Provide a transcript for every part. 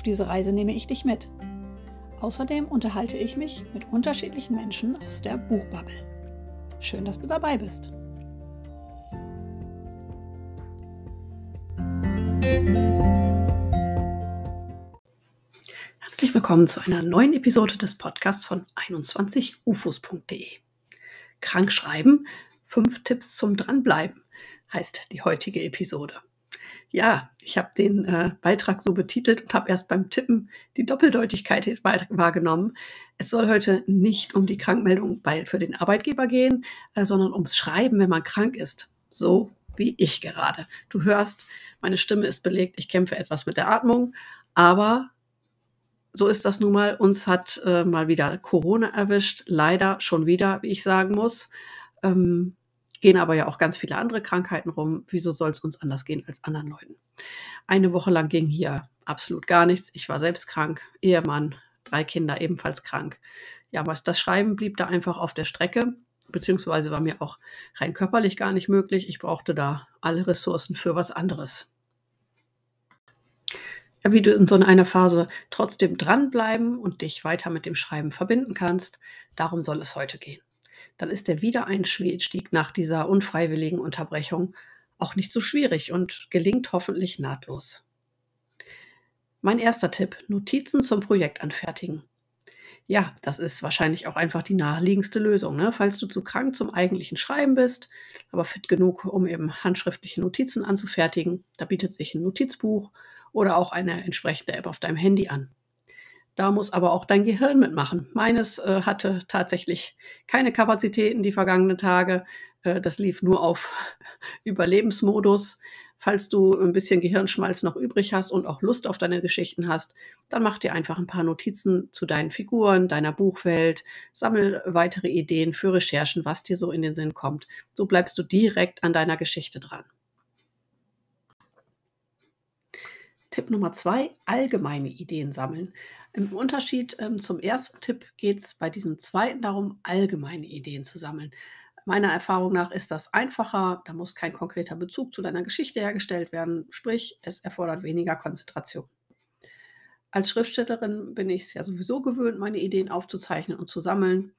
Auf diese Reise nehme ich dich mit. Außerdem unterhalte ich mich mit unterschiedlichen Menschen aus der Buchbubble. Schön, dass du dabei bist. Herzlich willkommen zu einer neuen Episode des Podcasts von 21ufos.de. Krank schreiben, fünf Tipps zum Dranbleiben heißt die heutige Episode. Ja, ich habe den äh, Beitrag so betitelt und habe erst beim Tippen die Doppeldeutigkeit wahrgenommen. Es soll heute nicht um die Krankmeldung bei, für den Arbeitgeber gehen, äh, sondern ums Schreiben, wenn man krank ist. So wie ich gerade. Du hörst, meine Stimme ist belegt, ich kämpfe etwas mit der Atmung, aber so ist das nun mal. Uns hat äh, mal wieder Corona erwischt, leider schon wieder, wie ich sagen muss. Ähm, gehen aber ja auch ganz viele andere Krankheiten rum. Wieso soll es uns anders gehen als anderen Leuten? Eine Woche lang ging hier absolut gar nichts. Ich war selbst krank, Ehemann, drei Kinder ebenfalls krank. Ja, aber das Schreiben blieb da einfach auf der Strecke, beziehungsweise war mir auch rein körperlich gar nicht möglich. Ich brauchte da alle Ressourcen für was anderes. Ja, wie du in so einer Phase trotzdem dranbleiben und dich weiter mit dem Schreiben verbinden kannst, darum soll es heute gehen dann ist der Wiedereinstieg nach dieser unfreiwilligen Unterbrechung auch nicht so schwierig und gelingt hoffentlich nahtlos. Mein erster Tipp, Notizen zum Projekt anfertigen. Ja, das ist wahrscheinlich auch einfach die naheliegendste Lösung. Ne? Falls du zu krank zum eigentlichen Schreiben bist, aber fit genug, um eben handschriftliche Notizen anzufertigen, da bietet sich ein Notizbuch oder auch eine entsprechende App auf deinem Handy an. Da muss aber auch dein Gehirn mitmachen. Meines äh, hatte tatsächlich keine Kapazitäten die vergangenen Tage. Äh, das lief nur auf Überlebensmodus. Falls du ein bisschen Gehirnschmalz noch übrig hast und auch Lust auf deine Geschichten hast, dann mach dir einfach ein paar Notizen zu deinen Figuren, deiner Buchwelt, sammel weitere Ideen für Recherchen, was dir so in den Sinn kommt. So bleibst du direkt an deiner Geschichte dran. Tipp Nummer zwei, allgemeine Ideen sammeln. Im Unterschied ähm, zum ersten Tipp geht es bei diesem zweiten darum, allgemeine Ideen zu sammeln. Meiner Erfahrung nach ist das einfacher, da muss kein konkreter Bezug zu deiner Geschichte hergestellt werden, sprich es erfordert weniger Konzentration. Als Schriftstellerin bin ich es ja sowieso gewöhnt, meine Ideen aufzuzeichnen und zu sammeln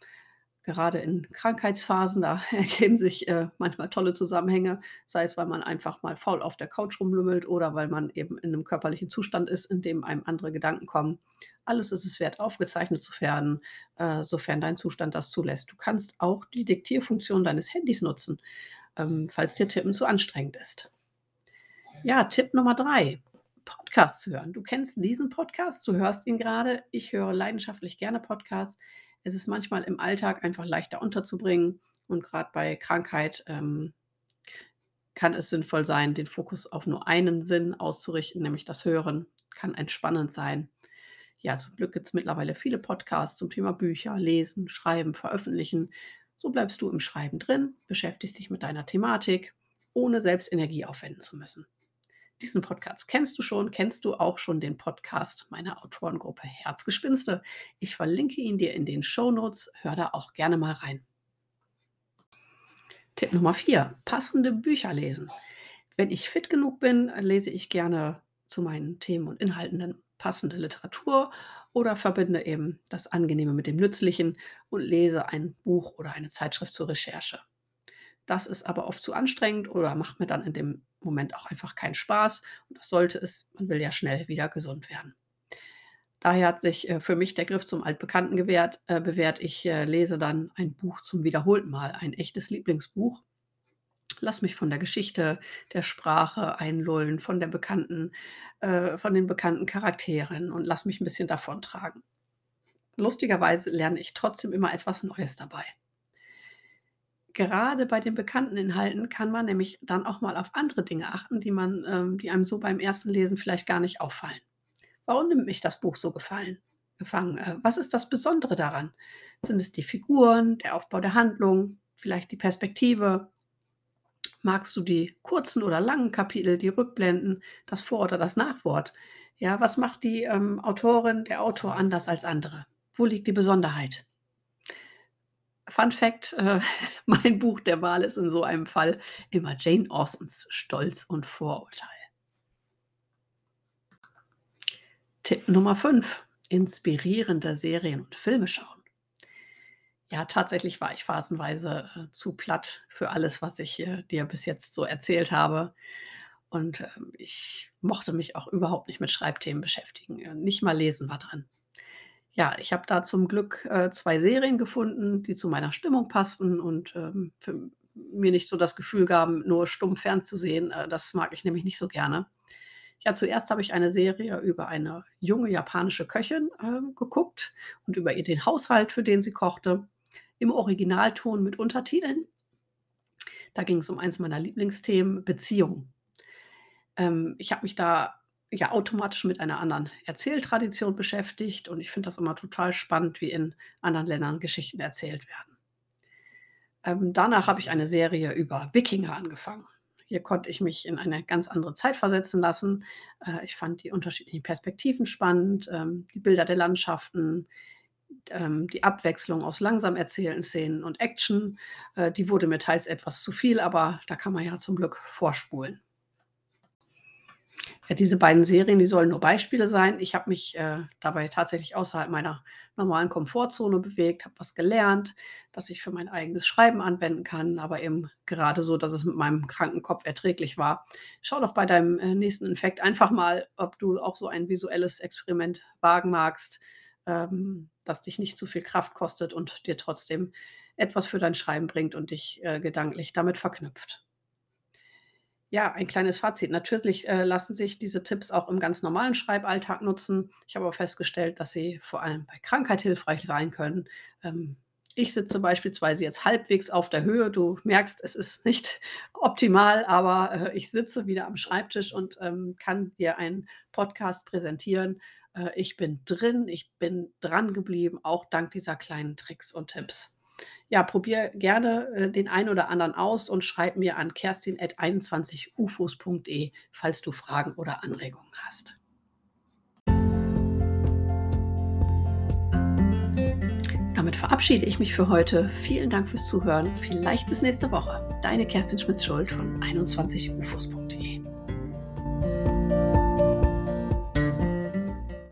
gerade in Krankheitsphasen, da ergeben sich äh, manchmal tolle Zusammenhänge, sei es, weil man einfach mal faul auf der Couch rumlümmelt oder weil man eben in einem körperlichen Zustand ist, in dem einem andere Gedanken kommen. Alles ist es wert, aufgezeichnet zu werden, äh, sofern dein Zustand das zulässt. Du kannst auch die Diktierfunktion deines Handys nutzen, ähm, falls dir Tippen zu anstrengend ist. Ja, Tipp Nummer drei. Podcasts hören. Du kennst diesen Podcast, du hörst ihn gerade. Ich höre leidenschaftlich gerne Podcasts es ist manchmal im Alltag einfach leichter unterzubringen und gerade bei Krankheit ähm, kann es sinnvoll sein, den Fokus auf nur einen Sinn auszurichten, nämlich das Hören. Kann entspannend sein. Ja, zum Glück gibt es mittlerweile viele Podcasts zum Thema Bücher, Lesen, Schreiben, Veröffentlichen. So bleibst du im Schreiben drin, beschäftigst dich mit deiner Thematik, ohne selbst Energie aufwenden zu müssen. Diesen Podcast kennst du schon, kennst du auch schon den Podcast meiner Autorengruppe Herzgespinste. Ich verlinke ihn dir in den Show Notes. Hör da auch gerne mal rein. Tipp Nummer 4. Passende Bücher lesen. Wenn ich fit genug bin, lese ich gerne zu meinen Themen und Inhalten passende Literatur oder verbinde eben das Angenehme mit dem Nützlichen und lese ein Buch oder eine Zeitschrift zur Recherche. Das ist aber oft zu anstrengend oder macht mir dann in dem Moment auch einfach keinen Spaß. Und das sollte es. Man will ja schnell wieder gesund werden. Daher hat sich äh, für mich der Griff zum Altbekannten gewährt, äh, bewährt. Ich äh, lese dann ein Buch zum wiederholten Mal, ein echtes Lieblingsbuch. Lass mich von der Geschichte, der Sprache einlullen, von der bekannten, äh, von den bekannten Charakteren und lass mich ein bisschen davontragen. Lustigerweise lerne ich trotzdem immer etwas Neues dabei gerade bei den bekannten Inhalten kann man nämlich dann auch mal auf andere Dinge achten, die man ähm, die einem so beim ersten Lesen vielleicht gar nicht auffallen. Warum nimmt mich das Buch so gefallen, gefangen? Äh, was ist das Besondere daran? Sind es die Figuren, der Aufbau der Handlung, vielleicht die Perspektive? Magst du die kurzen oder langen Kapitel, die Rückblenden, das Vor- oder das Nachwort? Ja, was macht die ähm, Autorin, der Autor anders als andere? Wo liegt die Besonderheit? Fun Fact: äh, Mein Buch der Wahl ist in so einem Fall immer Jane Austens Stolz und Vorurteil. Tipp Nummer 5: Inspirierende Serien und Filme schauen. Ja, tatsächlich war ich phasenweise, äh, zu platt für alles, was ich, äh, dir bis jetzt so erzählt habe. Und, ähm, ich mochte mich auch überhaupt nicht mit Schreibthemen beschäftigen. Nicht mal Lesen war drin. Ja, ich habe da zum Glück, äh, 2 Serien gefunden, die zu meiner Stimmung passten und, ähm, für mir nicht so das Gefühl gaben, nur stumm fernzusehen. Äh, das mag ich nämlich nicht so gerne. Ja, zuerst habe ich eine Serie über eine junge japanische Köchin, ähm, geguckt und über ihr den Haushalt, für den sie kochte, im Originalton mit Untertiteln. Da ging es um eins meiner Lieblingsthemen, Beziehungen. Ähm, ich habe mich da ja automatisch mit einer anderen Erzähltradition beschäftigt und ich finde das immer total spannend, wie in anderen Ländern Geschichten erzählt werden. Ähm, danach habe ich eine Serie über Wikinger angefangen. Hier konnte ich mich in eine ganz andere Zeit versetzen lassen. Äh, ich fand die unterschiedlichen Perspektiven spannend, ähm, die Bilder der Landschaften, ähm, die Abwechslung aus langsam erzählten Szenen und Action. Äh, die wurde mir teils etwas zu viel, aber da kann man ja zum Glück vorspulen. Ja, diese beiden Serien, die sollen nur Beispiele sein. Ich habe mich, äh, dabei tatsächlich außerhalb meiner normalen Komfortzone bewegt, habe was gelernt, das ich für mein eigenes Schreiben anwenden kann, aber eben gerade so, dass es mit meinem kranken Kopf erträglich war. Schau doch bei deinem, äh, nächsten Infekt einfach mal, ob du auch so ein visuelles Experiment wagen magst, ähm, das dich nicht zu viel Kraft kostet und dir trotzdem etwas für dein Schreiben bringt und dich, äh, gedanklich damit verknüpft. Ja, ein kleines Fazit. Natürlich, äh, lassen sich diese Tipps auch im ganz normalen Schreiballtag nutzen. Ich habe aber festgestellt, dass sie vor allem bei Krankheit hilfreich sein können. Ähm, ich sitze beispielsweise jetzt halbwegs auf der Höhe. Du merkst, es ist nicht optimal, aber, äh, ich sitze wieder am Schreibtisch und, ähm, kann dir einen Podcast präsentieren. Äh, ich bin drin, ich bin dran geblieben, auch dank dieser kleinen Tricks und Tipps. Ja, probier gerne, äh, den einen oder anderen aus und schreib mir an kerstin@21ufos.de, falls du Fragen oder Anregungen hast. Damit verabschiede ich mich für heute. Vielen Dank fürs Zuhören. Vielleicht bis nächste Woche. Deine Kerstin Schmitz-Schuld von 21ufos.de.